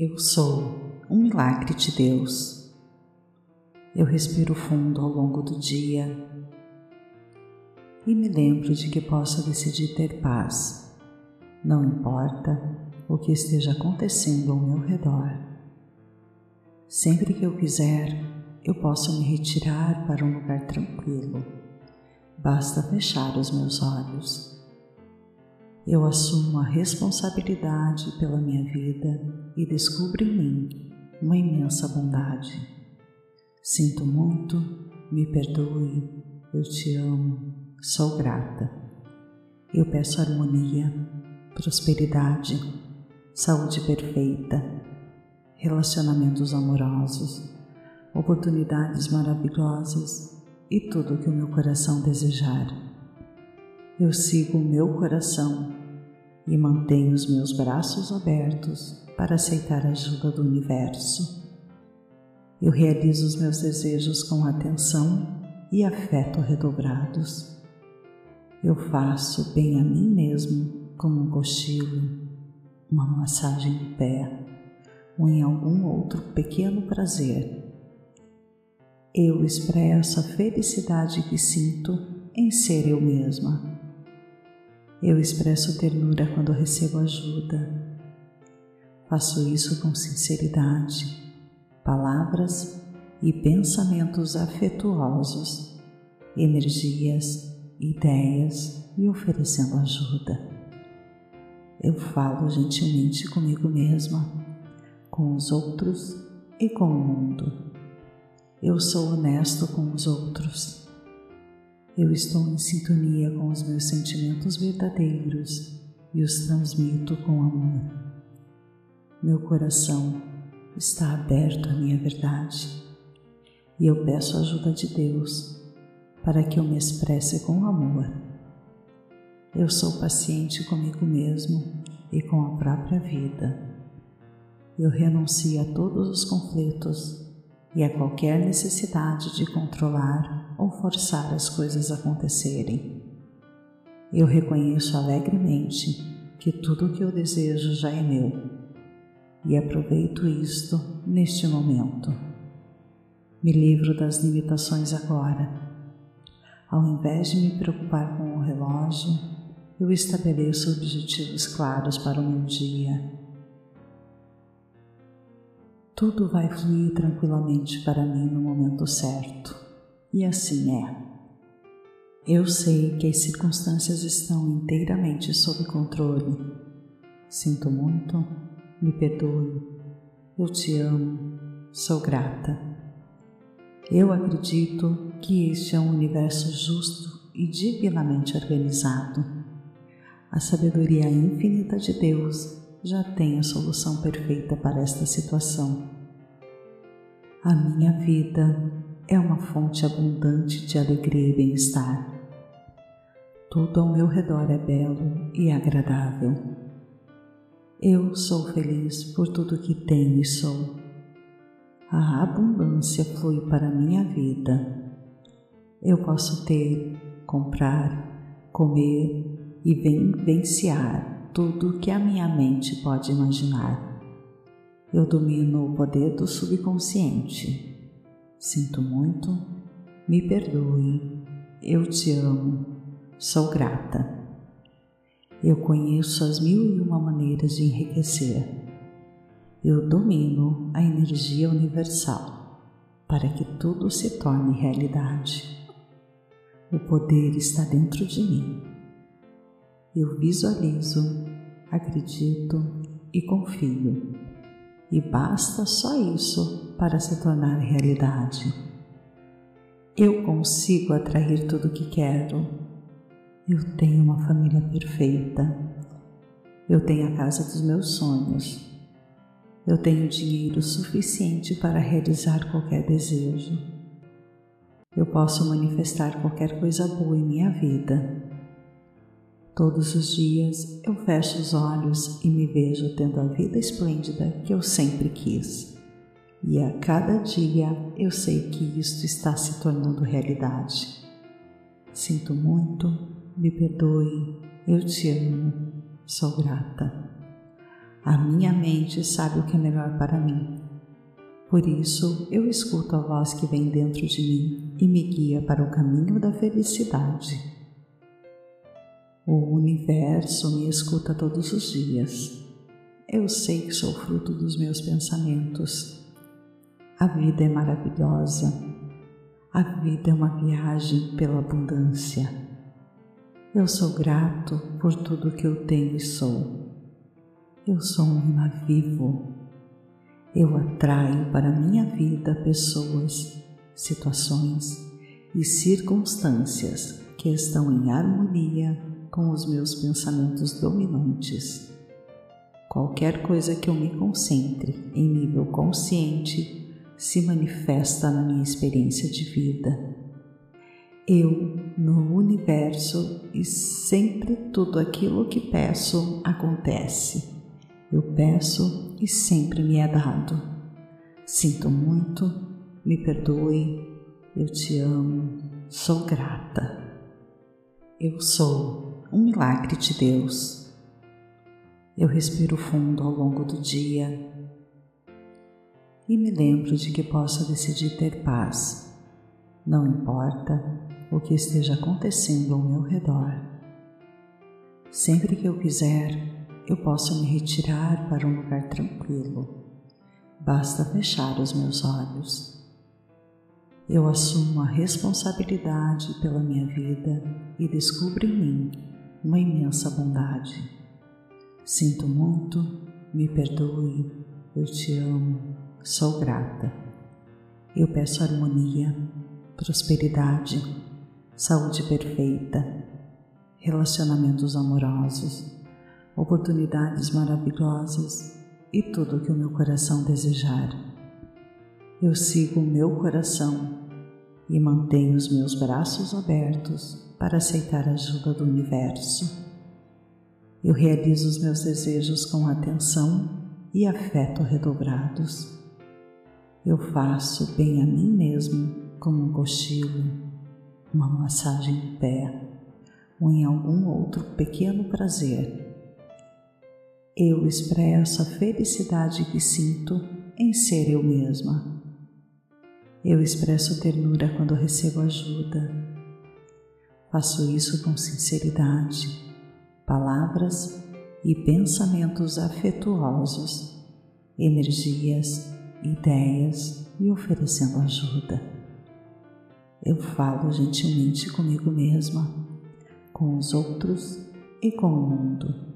Eu sou um milagre de Deus. Eu respiro fundo ao longo do dia e me lembro de que posso decidir ter paz, não importa o que esteja acontecendo ao meu redor. Sempre que eu quiser, eu posso me retirar para um lugar tranquilo. Basta fechar os meus olhos eu assumo a responsabilidade pela minha vida e descubro em mim uma imensa bondade. Sinto muito, me perdoe, eu te amo, sou grata. Eu peço harmonia, prosperidade, saúde perfeita, relacionamentos amorosos, oportunidades maravilhosas e tudo o que o meu coração desejar. Eu sigo o meu coração e mantenho os meus braços abertos para aceitar a ajuda do universo. Eu realizo os meus desejos com atenção e afeto redobrados. Eu faço bem a mim mesmo como um cochilo, uma massagem no pé ou em algum outro pequeno prazer. Eu expresso a felicidade que sinto em ser eu mesma eu expresso ternura quando recebo ajuda. Faço isso com sinceridade, palavras e pensamentos afetuosos, energias, ideias e oferecendo ajuda. Eu falo gentilmente comigo mesma, com os outros e com o mundo. Eu sou honesto com os outros eu estou em sintonia com os meus sentimentos verdadeiros e os transmito com amor. Meu coração está aberto à minha verdade e eu peço a ajuda de Deus para que eu me expresse com amor. Eu sou paciente comigo mesmo e com a própria vida. Eu renuncio a todos os conflitos e a qualquer necessidade de controlar ou forçar as coisas a acontecerem. Eu reconheço alegremente que tudo o que eu desejo já é meu e aproveito isto neste momento. Me livro das limitações agora. Ao invés de me preocupar com o relógio, eu estabeleço objetivos claros para o meu dia tudo vai fluir tranquilamente para mim no momento certo. E assim é. Eu sei que as circunstâncias estão inteiramente sob controle. Sinto muito, me perdoe, eu te amo, sou grata. Eu acredito que este é um universo justo e divinamente organizado. A sabedoria infinita de Deus já a solução perfeita para esta situação. A minha vida é uma fonte abundante de alegria e bem-estar. Tudo ao meu redor é belo e agradável. Eu sou feliz por tudo que tenho e sou. A abundância flui para minha vida. Eu posso ter, comprar, comer e vivenciar tudo que a minha mente pode imaginar. Eu domino o poder do subconsciente. Sinto muito, me perdoe, eu te amo, sou grata. Eu conheço as mil e uma maneiras de enriquecer. Eu domino a energia universal para que tudo se torne realidade. O poder está dentro de mim. Eu visualizo acredito e confio. E basta só isso para se tornar realidade. Eu consigo atrair tudo o que quero. Eu tenho uma família perfeita. Eu tenho a casa dos meus sonhos. Eu tenho dinheiro suficiente para realizar qualquer desejo. Eu posso manifestar qualquer coisa boa em minha vida Todos os dias eu fecho os olhos e me vejo tendo a vida esplêndida que eu sempre quis. E a cada dia eu sei que isto está se tornando realidade. Sinto muito, me perdoe, eu te amo, sou grata. A minha mente sabe o que é melhor para mim. Por isso, eu escuto a voz que vem dentro de mim e me guia para o caminho da felicidade. O universo me escuta todos os dias. Eu sei que sou fruto dos meus pensamentos. A vida é maravilhosa. A vida é uma viagem pela abundância. Eu sou grato por tudo que eu tenho e sou. Eu sou um imã vivo. Eu atraio para minha vida pessoas, situações e circunstâncias que estão em harmonia com os meus pensamentos dominantes. Qualquer coisa que eu me concentre em nível consciente se manifesta na minha experiência de vida. Eu, no universo, e sempre tudo aquilo que peço acontece. Eu peço e sempre me é dado. Sinto muito, me perdoe, eu te amo, sou grata. Eu sou um milagre de Deus. Eu respiro fundo ao longo do dia e me lembro de que posso decidir ter paz, não importa o que esteja acontecendo ao meu redor. Sempre que eu quiser, eu posso me retirar para um lugar tranquilo. Basta fechar os meus olhos. Eu assumo a responsabilidade pela minha vida e descubro em mim uma imensa bondade. Sinto muito, me perdoe, eu te amo, sou grata. Eu peço harmonia, prosperidade, saúde perfeita, relacionamentos amorosos oportunidades maravilhosas e tudo o que o meu coração desejar. Eu sigo o meu coração e mantenho os meus braços abertos para aceitar a ajuda do universo. Eu realizo os meus desejos com atenção e afeto redobrados. Eu faço bem a mim mesmo como um cochilo, uma massagem no pé ou em algum outro pequeno prazer eu expresso a felicidade que sinto em ser eu mesma. Eu expresso ternura quando recebo ajuda. Faço isso com sinceridade, palavras e pensamentos afetuosos, energias, ideias e oferecendo ajuda. Eu falo gentilmente comigo mesma, com os outros e com o mundo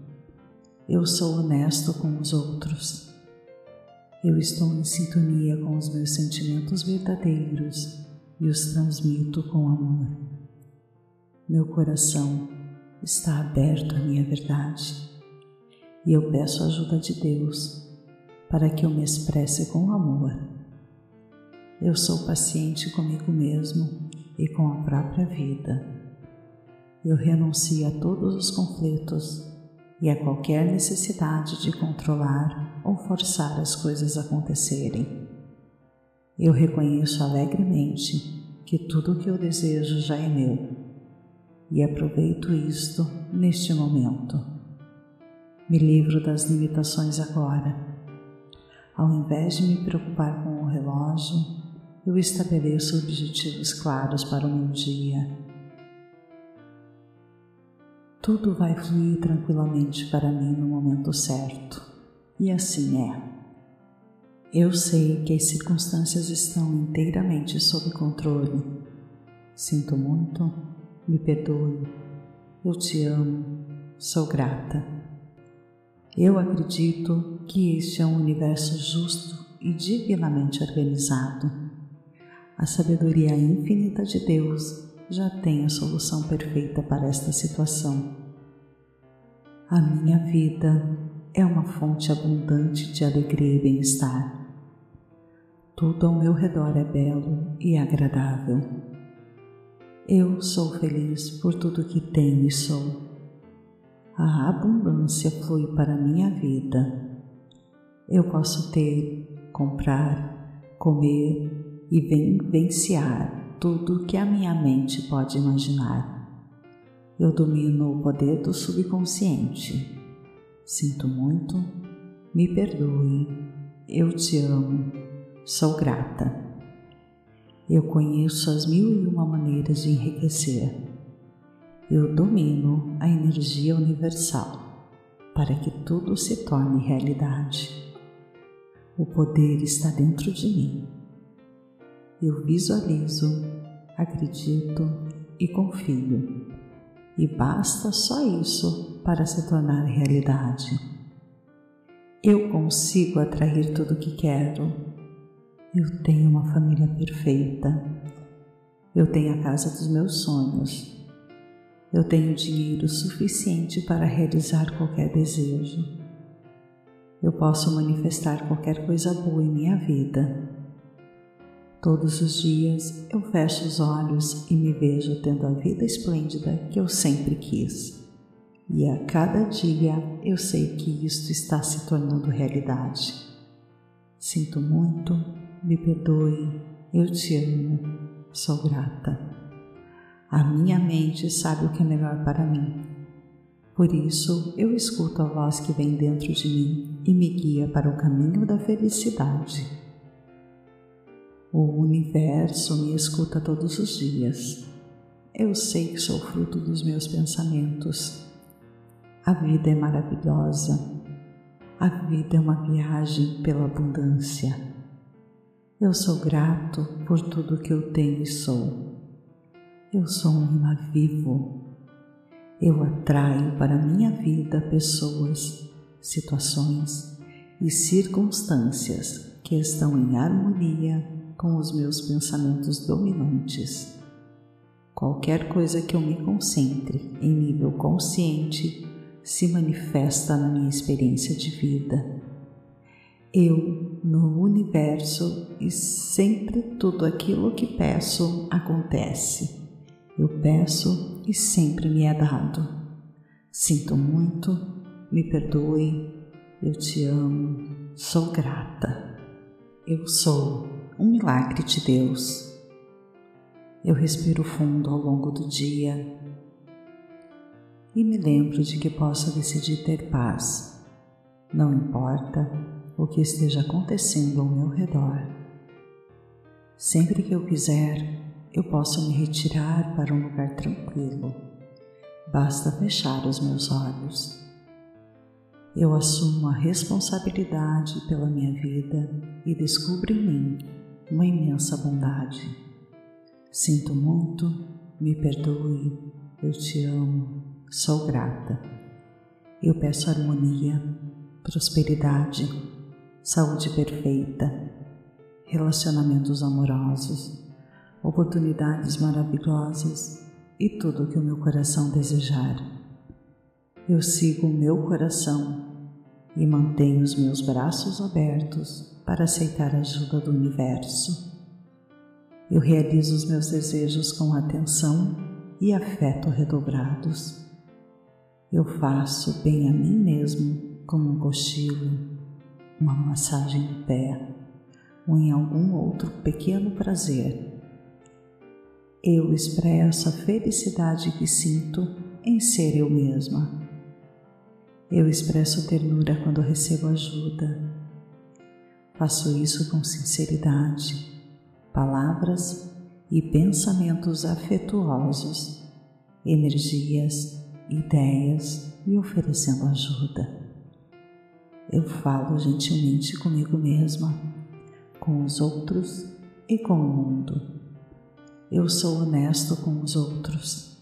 eu sou honesto com os outros. Eu estou em sintonia com os meus sentimentos verdadeiros e os transmito com amor. Meu coração está aberto à minha verdade e eu peço a ajuda de Deus para que eu me expresse com amor. Eu sou paciente comigo mesmo e com a própria vida. Eu renuncio a todos os conflitos e a qualquer necessidade de controlar ou forçar as coisas a acontecerem. Eu reconheço alegremente que tudo o que eu desejo já é meu e aproveito isto neste momento. Me livro das limitações agora. Ao invés de me preocupar com o relógio, eu estabeleço objetivos claros para o meu dia tudo vai fluir tranquilamente para mim no momento certo. E assim é. Eu sei que as circunstâncias estão inteiramente sob controle. Sinto muito, me perdoe, eu te amo, sou grata. Eu acredito que este é um universo justo e divinamente organizado. A sabedoria infinita de Deus já tem a solução perfeita para esta situação. A minha vida é uma fonte abundante de alegria e bem-estar. Tudo ao meu redor é belo e agradável. Eu sou feliz por tudo que tenho e sou. A abundância flui para minha vida. Eu posso ter, comprar, comer e vivenciar tudo que a minha mente pode imaginar. Eu domino o poder do subconsciente. Sinto muito, me perdoe, eu te amo, sou grata. Eu conheço as mil e uma maneiras de enriquecer. Eu domino a energia universal para que tudo se torne realidade. O poder está dentro de mim. Eu visualizo, acredito e confio. E basta só isso para se tornar realidade. Eu consigo atrair tudo o que quero eu tenho uma família perfeita. Eu tenho a casa dos meus sonhos. Eu tenho dinheiro suficiente para realizar qualquer desejo. Eu posso manifestar qualquer coisa boa em minha vida. Todos os dias eu fecho os olhos e me vejo tendo a vida esplêndida que eu sempre quis. E a cada dia eu sei que isto está se tornando realidade. Sinto muito, me perdoe, eu te amo, sou grata. A minha mente sabe o que é melhor para mim. Por isso, eu escuto a voz que vem dentro de mim e me guia para o caminho da felicidade. O universo me escuta todos os dias. Eu sei que sou fruto dos meus pensamentos. A vida é maravilhosa. A vida é uma viagem pela abundância. Eu sou grato por tudo que eu tenho e sou. Eu sou um imã vivo. Eu atraio para minha vida pessoas, situações e circunstâncias que estão em harmonia com os meus pensamentos dominantes. Qualquer coisa que eu me concentre em nível consciente se manifesta na minha experiência de vida eu no universo e sempre tudo aquilo que peço acontece. Eu peço e sempre me é dado. Sinto muito, me perdoe, eu te amo, sou grata. Eu sou um milagre de Deus. Eu respiro fundo ao longo do dia e me lembro de que posso decidir ter paz. Não importa o que esteja acontecendo ao meu redor. Sempre que eu quiser, eu posso me retirar para um lugar tranquilo. Basta fechar os meus olhos. Eu assumo a responsabilidade pela minha vida e descubro em mim uma imensa bondade. Sinto muito, me perdoe, eu te amo, sou grata. Eu peço harmonia, prosperidade, saúde perfeita, relacionamentos amorosos, oportunidades maravilhosas e tudo o que o meu coração desejar. Eu sigo o meu coração e mantenho os meus braços abertos para aceitar a ajuda do universo. Eu realizo os meus desejos com atenção e afeto redobrados. Eu faço bem a mim mesmo como um cochilo uma massagem no pé ou em algum outro pequeno prazer. Eu expresso a felicidade que sinto em ser eu mesma. Eu expresso ternura quando recebo ajuda. Faço isso com sinceridade, palavras e pensamentos afetuosos, energias, ideias e oferecendo ajuda. Eu falo gentilmente comigo mesma, com os outros e com o mundo. Eu sou honesto com os outros.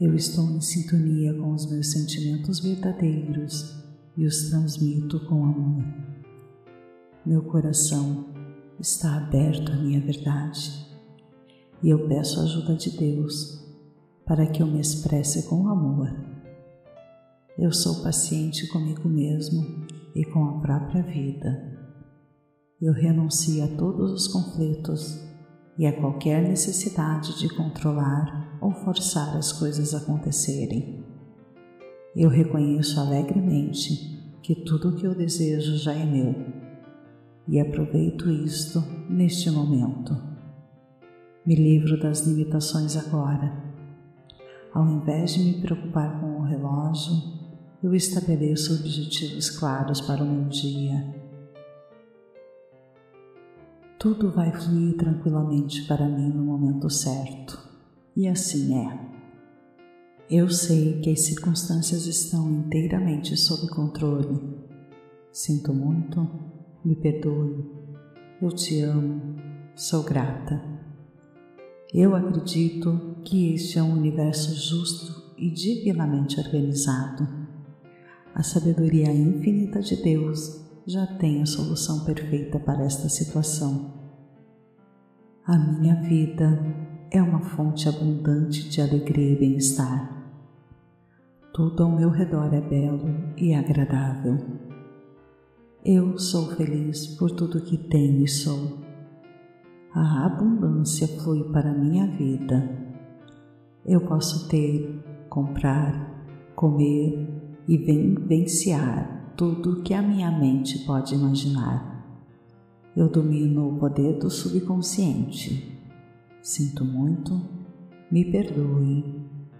Eu estou em sintonia com os meus sentimentos verdadeiros e os transmito com amor. Meu coração está aberto à minha verdade e eu peço a ajuda de Deus para que eu me expresse com amor eu sou paciente comigo mesmo e com a própria vida. Eu renuncio a todos os conflitos e a qualquer necessidade de controlar ou forçar as coisas a acontecerem. Eu reconheço alegremente que tudo o que eu desejo já é meu e aproveito isto neste momento. Me livro das limitações agora. Ao invés de me preocupar com o relógio, eu estabeleço objetivos claros para o meu dia. Tudo vai fluir tranquilamente para mim no momento certo, e assim é. Eu sei que as circunstâncias estão inteiramente sob controle. Sinto muito, me perdoe, eu te amo, sou grata. Eu acredito que este é um universo justo e divinamente organizado. A sabedoria infinita de Deus já tem a solução perfeita para esta situação. A minha vida é uma fonte abundante de alegria e bem-estar. Tudo ao meu redor é belo e agradável. Eu sou feliz por tudo que tenho e sou. A abundância flui para minha vida. Eu posso ter, comprar, comer e vivenciar tudo que a minha mente pode imaginar. Eu domino o poder do subconsciente. Sinto muito, me perdoe,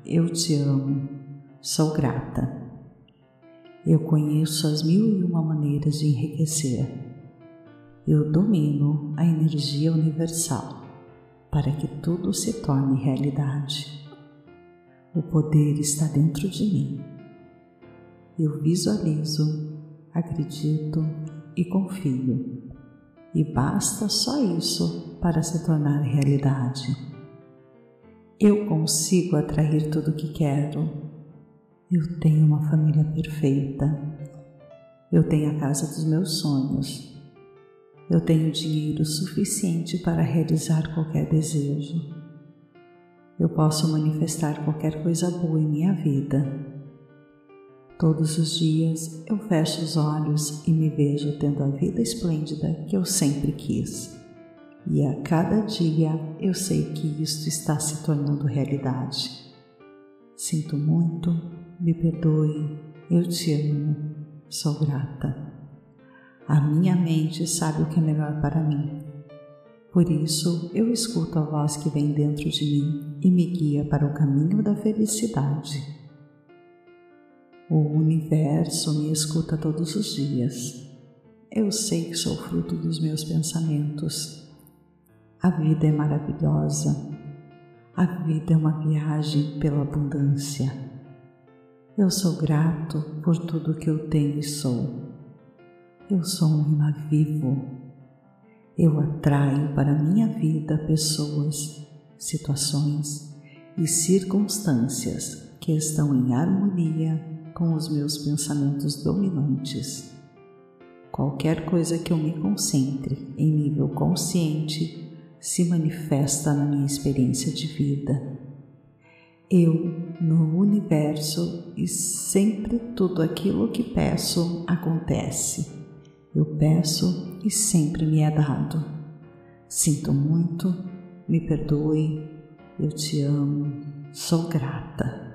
eu te amo Sou grata. Eu conheço as mil e uma maneiras de enriquecer. Eu domino a energia universal para que tudo se torne realidade. O poder está dentro de mim. Eu visualizo, acredito e confio. E basta só isso para se tornar realidade. Eu consigo atrair tudo o que quero eu tenho uma família perfeita. Eu tenho a casa dos meus sonhos. Eu tenho dinheiro suficiente para realizar qualquer desejo. Eu posso manifestar qualquer coisa boa em minha vida. Todos os dias eu fecho os olhos e me vejo tendo a vida esplêndida que eu sempre quis. E a cada dia eu sei que isto está se tornando realidade. Sinto muito, me perdoe, eu te amo, sou grata. A minha mente sabe o que é melhor para mim. Por isso, eu escuto a voz que vem dentro de mim e me guia para o caminho da felicidade. O universo me escuta todos os dias. Eu sei que sou fruto dos meus pensamentos. A vida é maravilhosa. A vida é uma viagem pela abundância. Eu sou grato por tudo que eu tenho e sou. Eu sou um imã vivo. Eu atraio para minha vida pessoas, situações e circunstâncias que estão em harmonia com os meus pensamentos dominantes. Qualquer coisa que eu me concentre em nível consciente se manifesta na minha experiência de vida eu no universo e sempre tudo aquilo que peço acontece. Eu peço e sempre me é dado. Sinto muito, me perdoe, eu te amo, sou grata.